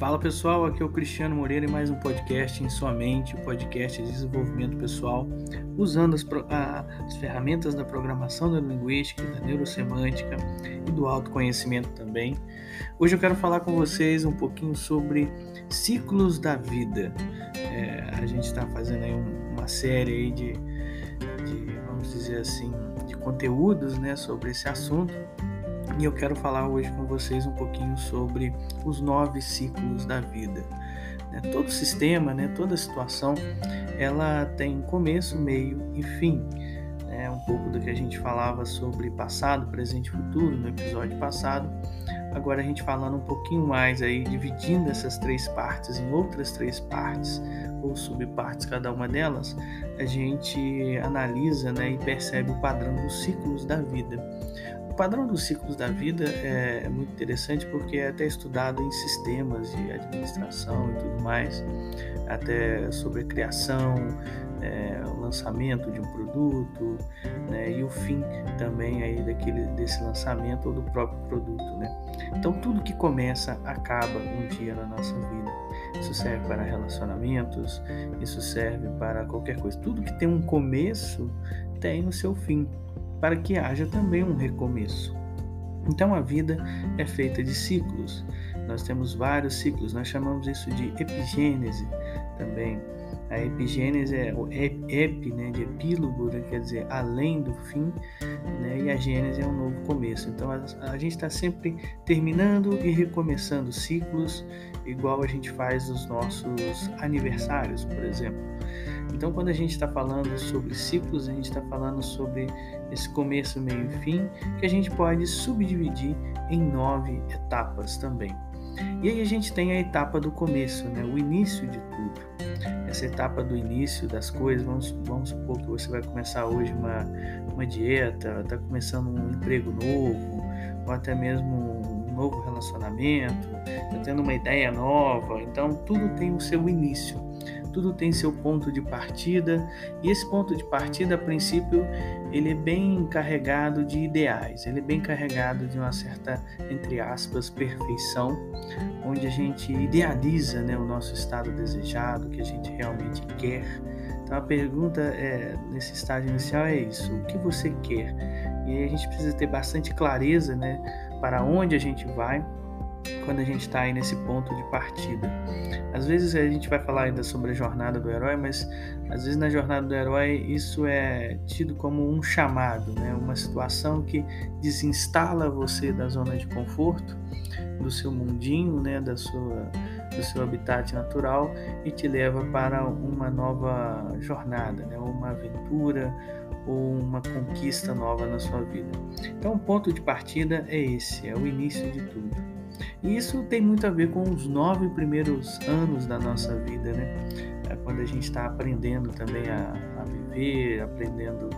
Fala pessoal, aqui é o Cristiano Moreira e mais um podcast em sua mente, o podcast de desenvolvimento pessoal, usando as, as ferramentas da programação da linguística, da neurosemântica e do autoconhecimento também. Hoje eu quero falar com vocês um pouquinho sobre ciclos da vida. É, a gente está fazendo aí um, uma série aí de, de, vamos dizer assim, de conteúdos né, sobre esse assunto e eu quero falar hoje com vocês um pouquinho sobre os nove ciclos da vida. Né? Todo sistema, né, toda situação, ela tem começo, meio e fim. É um pouco do que a gente falava sobre passado, presente e futuro no episódio passado. Agora a gente falando um pouquinho mais aí, dividindo essas três partes em outras três partes ou subpartes cada uma delas, a gente analisa né, e percebe o padrão dos ciclos da vida padrão dos ciclos da vida é, é, muito interessante porque é até estudado em sistemas de administração e tudo mais, até sobre a criação, é, o lançamento de um produto né, e o fim também aí daquele, desse lançamento ou do próprio produto. Né? Então tudo que começa acaba um dia na nossa vida. Isso serve para relacionamentos, isso serve para qualquer coisa. Tudo que tem um começo tem o seu fim para que haja também um recomeço. Então a vida é feita de ciclos. Nós temos vários ciclos, nós chamamos isso de epigênese também. A epigênese é o ep, né, de epílogo, né, quer dizer, além do fim, né, e a gênese é um novo começo. Então a, a gente está sempre terminando e recomeçando ciclos, igual a gente faz nos nossos aniversários, por exemplo. Então, quando a gente está falando sobre ciclos, a gente está falando sobre esse começo, meio e fim, que a gente pode subdividir em nove etapas também. E aí a gente tem a etapa do começo, né? o início de tudo. Essa etapa do início das coisas, vamos, vamos supor que você vai começar hoje uma, uma dieta, está começando um emprego novo, ou até mesmo um novo relacionamento, está tendo uma ideia nova. Então, tudo tem o seu início tudo tem seu ponto de partida e esse ponto de partida, a princípio, ele é bem carregado de ideais, ele é bem carregado de uma certa, entre aspas, perfeição, onde a gente idealiza né, o nosso estado desejado, que a gente realmente quer. Então a pergunta é, nesse estágio inicial é isso: o que você quer? E aí a gente precisa ter bastante clareza né, para onde a gente vai quando a gente está aí nesse ponto de partida. Às vezes a gente vai falar ainda sobre a jornada do herói, mas às vezes na jornada do herói isso é tido como um chamado, né? uma situação que desinstala você da zona de conforto, do seu mundinho, né? da sua, do seu habitat natural e te leva para uma nova jornada, né? uma aventura ou uma conquista nova na sua vida. Então, o ponto de partida é esse, é o início de tudo. E isso tem muito a ver com os nove primeiros anos da nossa vida, né? É quando a gente está aprendendo também a, a, viver, aprendendo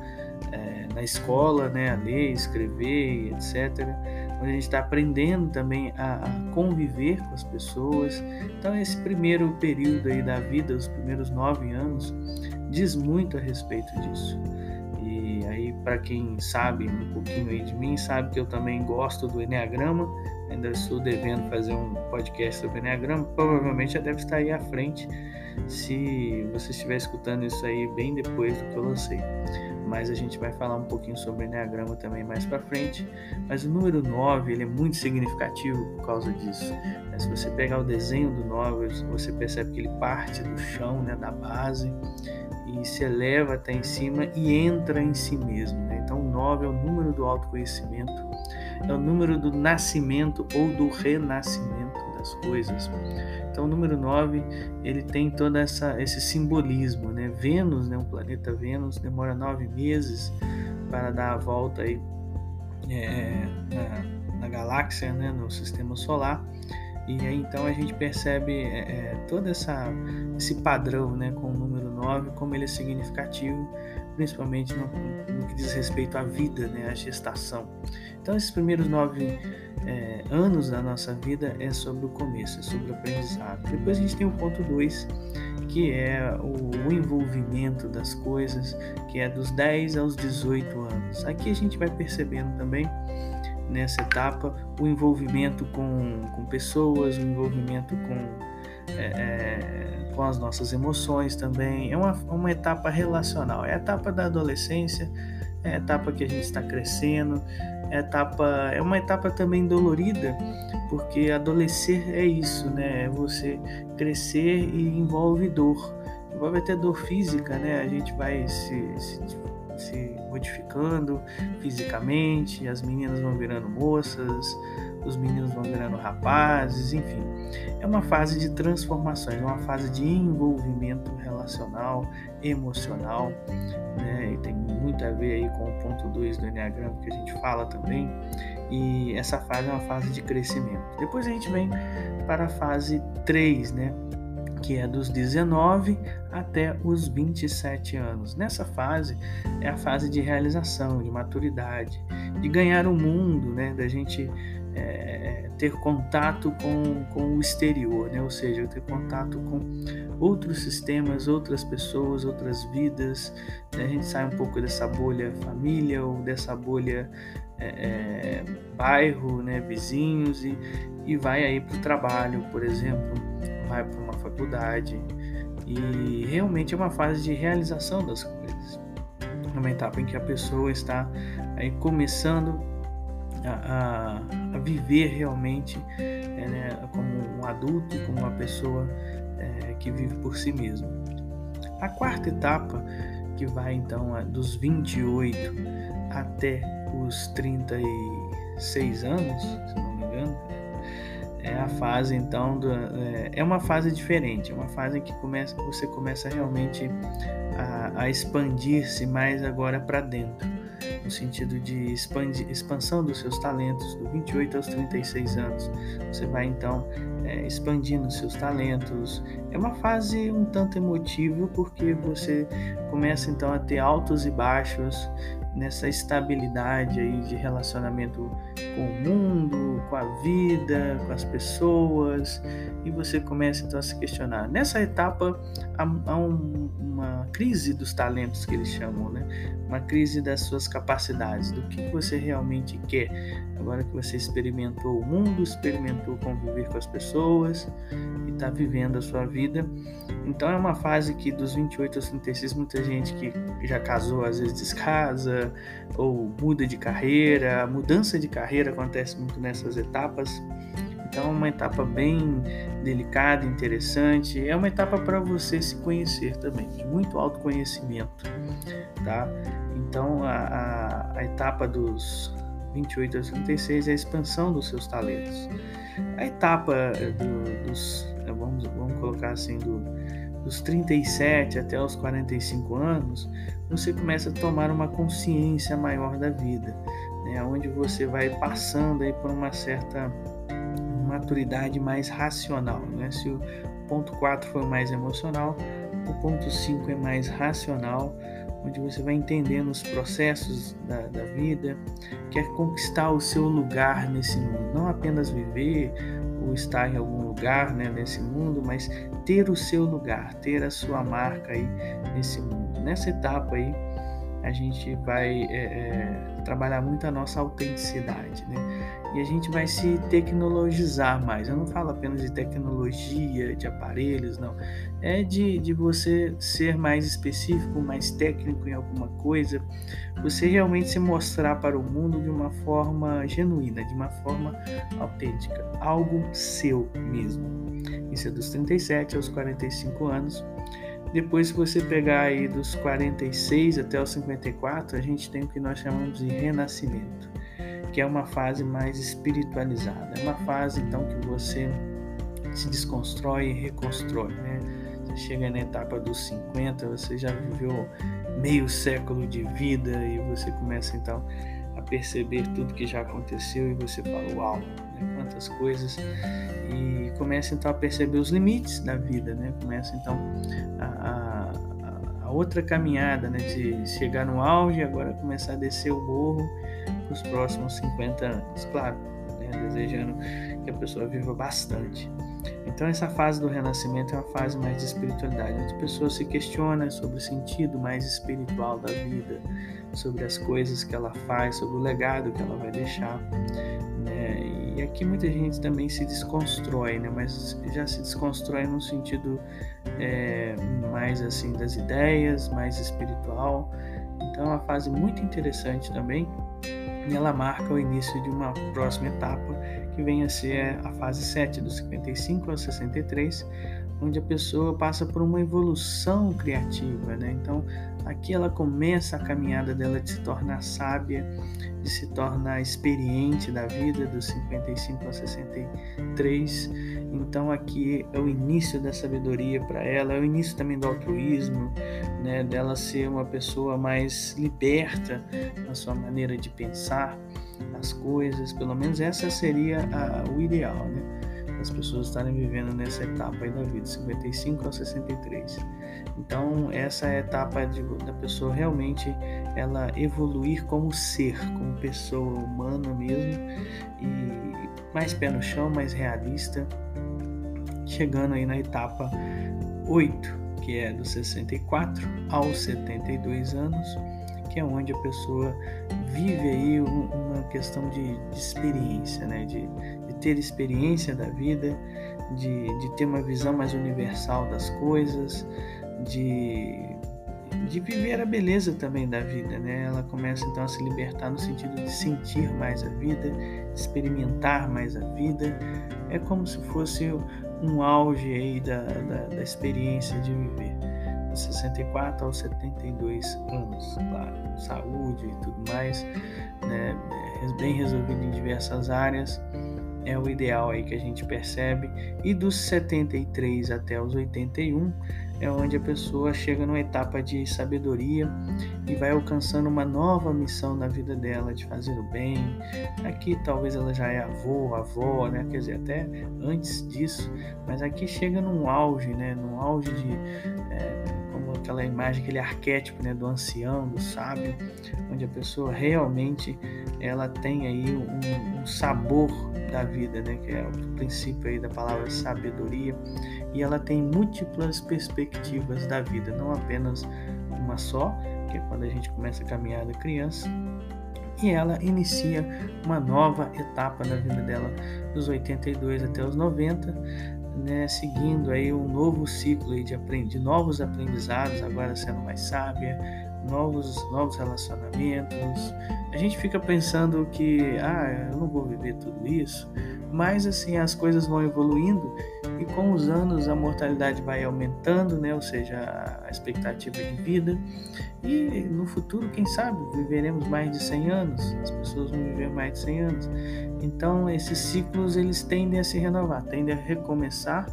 é, na escola, né, a ler, escrever, etc. Quando a gente está aprendendo também a, a, conviver com as pessoas. Então, esse primeiro período aí da vida, os primeiros nove anos, diz muito a respeito disso. E aí, para quem sabe um pouquinho aí de mim, sabe que eu também gosto do Enneagrama ainda estou devendo fazer um podcast sobre Enneagrama, provavelmente já deve estar aí à frente se você estiver escutando isso aí bem depois do que eu lancei. Mas a gente vai falar um pouquinho sobre Enneagrama também mais para frente. Mas o número 9 ele é muito significativo por causa disso. Se você pegar o desenho do 9, você percebe que ele parte do chão, né, da base, e se eleva até em cima e entra em si mesmo. Né? Então, o 9 é o número do autoconhecimento é o número do nascimento ou do renascimento das coisas. Então, o número 9, ele tem todo essa, esse simbolismo, né? Vênus, né? o planeta Vênus, demora nove meses para dar a volta aí, é, na, na, galáxia, né? no sistema solar. E aí então a gente percebe é, é, todo essa, esse padrão né, com o número 9, como ele é significativo, principalmente no, no que diz respeito à vida, né, à gestação. Então, esses primeiros nove é, anos da nossa vida é sobre o começo, é sobre o aprendizado. Depois a gente tem o ponto 2, que é o, o, envolvimento das coisas, que é dos 10 aos 18 anos. Aqui a gente vai percebendo também nessa etapa o envolvimento com, com pessoas, o envolvimento com é, é, com as nossas emoções também. É uma, uma etapa relacional, é a etapa da adolescência, é a etapa que a gente está crescendo, é, etapa, é uma etapa também dolorida, porque adolescer é isso, né? É você crescer e envolve dor. Envolve até dor física, né? A gente vai se, se, se modificando fisicamente, as meninas vão virando moças, os meninos vão virando rapazes, enfim. É uma fase de transformações, é uma fase de envolvimento relacional, emocional, né? E tem muito a ver aí com o ponto 2 do Enneagrama que a gente fala também. E essa fase é uma fase de crescimento. Depois a gente vem para a fase 3, né? Que é dos 19 até os 27 anos. Nessa fase é a fase de realização, de maturidade, de ganhar o mundo, né? da gente é, ter contato com, com o exterior, né? ou seja, ter contato com outros sistemas, outras pessoas, outras vidas. A gente sai um pouco dessa bolha família ou dessa bolha é, é, bairro, né? vizinhos e, e vai aí para o trabalho, por exemplo, vai para uma faculdade e realmente é uma fase de realização das coisas. É uma etapa em que a pessoa está aí começando a, a, viver realmente é, né, como um adulto, como uma pessoa é, que vive por si mesmo. A quarta etapa, que vai então dos 28 até os 36 anos, se não me engano, é a fase então do, é, é uma fase diferente, é uma fase que começa, você começa realmente a, a expandir-se mais agora para dentro no sentido de expandir, expansão dos seus talentos, do 28 aos 36 anos. Você vai então é, expandindo seus talentos. É uma fase um tanto emotiva porque você começa então a ter altos e baixos, nessa estabilidade aí de relacionamento com o mundo, com a vida, com as pessoas, e você começa então a se questionar. Nessa etapa há, há um, uma crise dos talentos que eles chamam, né? Uma crise das suas capacidades, do que você realmente quer. Agora que você experimentou o mundo, experimentou conviver com as pessoas está vivendo a sua vida, então é uma fase que dos 28 aos 36 muita gente que já casou às vezes descasa ou muda de carreira. A mudança de carreira acontece muito nessas etapas. Então é uma etapa bem delicada, interessante. É uma etapa para você se conhecer também, de muito autoconhecimento, tá? Então a, a, a etapa dos 28 aos 36 é a expansão dos seus talentos. A etapa do, dos, vamos, vamos colocar assim, do, dos 37 até os 45 anos, você começa a tomar uma consciência maior da vida, né? onde você vai passando aí por uma certa maturidade mais racional. Né? Se o ponto 4 foi mais emocional, o ponto 5 é mais racional, onde você vai entendendo os processos da, da vida, quer conquistar o seu lugar nesse mundo, não apenas viver ou estar em algum lugar né, nesse mundo, mas ter o seu lugar, ter a sua marca aí nesse mundo. Nessa etapa aí, a gente vai é, é, trabalhar muito a nossa autenticidade, né? E a gente vai se tecnologizar mais. Eu não falo apenas de tecnologia, de aparelhos, não. É de, de você ser mais específico, mais técnico em alguma coisa. Você realmente se mostrar para o mundo de uma forma genuína, de uma forma autêntica. Algo seu mesmo. Isso é dos 37 aos 45 anos depois, se você pegar aí dos 46 até os 54, a gente tem o que nós chamamos de renascimento, que é uma fase mais espiritualizada. É uma fase, então, que você se desconstrói e reconstrói, né? Você chega na etapa dos 50, você já viveu meio século de vida e você começa, então, a perceber tudo que já aconteceu e você fala, uau, né? quantas coisas e começa então a perceber os limites da vida, né? Começa então a, a, a outra caminhada, né? De chegar no auge e agora começar a descer o morro para os próximos 50 anos, claro, né? desejando que a pessoa viva bastante. Então essa fase do renascimento é uma fase mais de espiritualidade, onde a pessoa se questiona sobre o sentido mais espiritual da vida, sobre as coisas que ela faz, sobre o legado que ela vai deixar. Né? E aqui muita gente também se desconstrói, né? mas já se desconstrói no sentido é, mais assim das ideias, mais espiritual. Então é uma fase muito interessante também e ela marca o início de uma próxima etapa que vem a ser a fase 7, dos 55 aos 63, onde a pessoa passa por uma evolução criativa, né? Então, aqui ela começa a caminhada dela de se tornar sábia, de se tornar experiente da vida, dos 55 aos 63. Então, aqui é o início da sabedoria para ela, é o início também do altruísmo, né? Dela ser uma pessoa mais liberta na sua maneira de pensar as coisas, pelo menos essa seria a, o ideal, né? As pessoas estarem vivendo nessa etapa aí da vida, 55 a 63. Então, essa é a etapa de, da pessoa realmente ela evoluir como ser, como pessoa humana mesmo, e mais pé no chão, mais realista, chegando aí na etapa 8, que é dos 64 aos 72 anos que é onde a pessoa vive aí uma questão de, de experiência, né? De, de, ter experiência da vida, de, de ter uma visão mais universal das coisas, de, de viver a beleza também da vida, né? Ela começa então a se libertar no sentido de sentir mais a vida, experimentar mais a vida. É como se fosse um auge aí da, da, da experiência de viver. 64 aos 72 anos, claro, saúde e tudo mais, né, é bem resolvido em diversas áreas, é o ideal aí que a gente percebe, e dos 73 até os 81 é onde a pessoa chega numa etapa de sabedoria e vai alcançando uma nova missão na vida dela de fazer o bem. Aqui talvez ela já é avô, avó, né? Quer dizer, até antes disso, mas aqui chega num auge, né? Num auge de é, aquela imagem, aquele arquétipo né, do ancião, do sábio, onde a pessoa realmente ela tem aí um, um sabor da vida, né, que é o princípio aí da palavra sabedoria, e ela tem múltiplas perspectivas da vida, não apenas uma só, que é quando a gente começa a caminhar da criança, e ela inicia uma nova etapa na vida dela, dos 82 até os 90, né, seguindo aí um novo ciclo aí de, de novos aprendizados, agora sendo mais sábia, novos, novos relacionamentos. A gente fica pensando que, ah, eu não vou viver tudo isso, mas assim as coisas vão evoluindo e com os anos a mortalidade vai aumentando, né? Ou seja, a expectativa de vida e no futuro, quem sabe, viveremos mais de 100 anos. As pessoas vão viver mais de 100 anos. Então, esses ciclos eles tendem a se renovar, tendem a recomeçar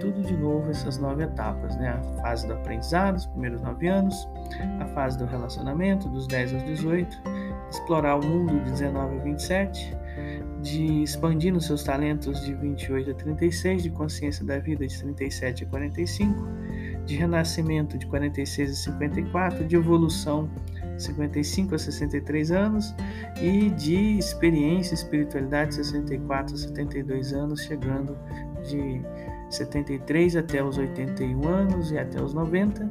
tudo de novo essas nove etapas, né? A fase do aprendizado, os primeiros nove anos, a fase do relacionamento, dos 10 aos 18, explorar o mundo de 19 a 27, de expandir nos seus talentos de 28 a 36, de consciência da vida de 37 a 45, de renascimento de 46 a 54, de evolução 55 a 63 anos e de experiência espiritualidade 64 a 72 anos, chegando de 73 até os 81 anos e até os 90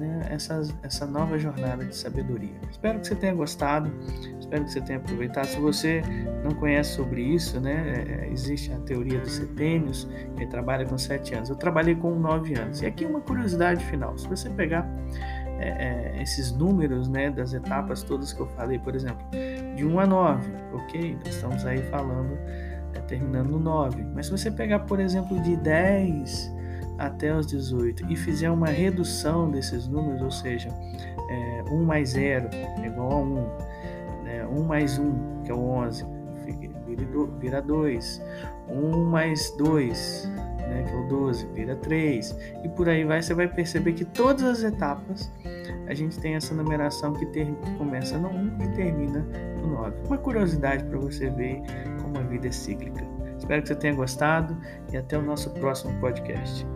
né, essa, essa nova jornada de sabedoria. Espero que você tenha gostado, espero que você tenha aproveitado. Se você não conhece sobre isso, né, é, existe a teoria dos setênios, que trabalha com sete anos. Eu trabalhei com nove anos. E aqui uma curiosidade final: se você pegar é, é, esses números né, das etapas todas que eu falei, por exemplo, de 1 a 9, ok? Nós estamos aí falando, é, terminando no 9. Mas se você pegar, por exemplo, de 10 até os 18 e fizer uma redução desses números, ou seja, é, 1 mais 0 é igual a 1, né? 1 mais 1, que é o 11, vira 2, 1 mais 2, né, que é o 12, vira 3, e por aí vai, você vai perceber que todas as etapas a gente tem essa numeração que, ter, que começa no 1 e termina no 9. Uma curiosidade para você ver como a vida é cíclica. Espero que você tenha gostado e até o nosso próximo podcast.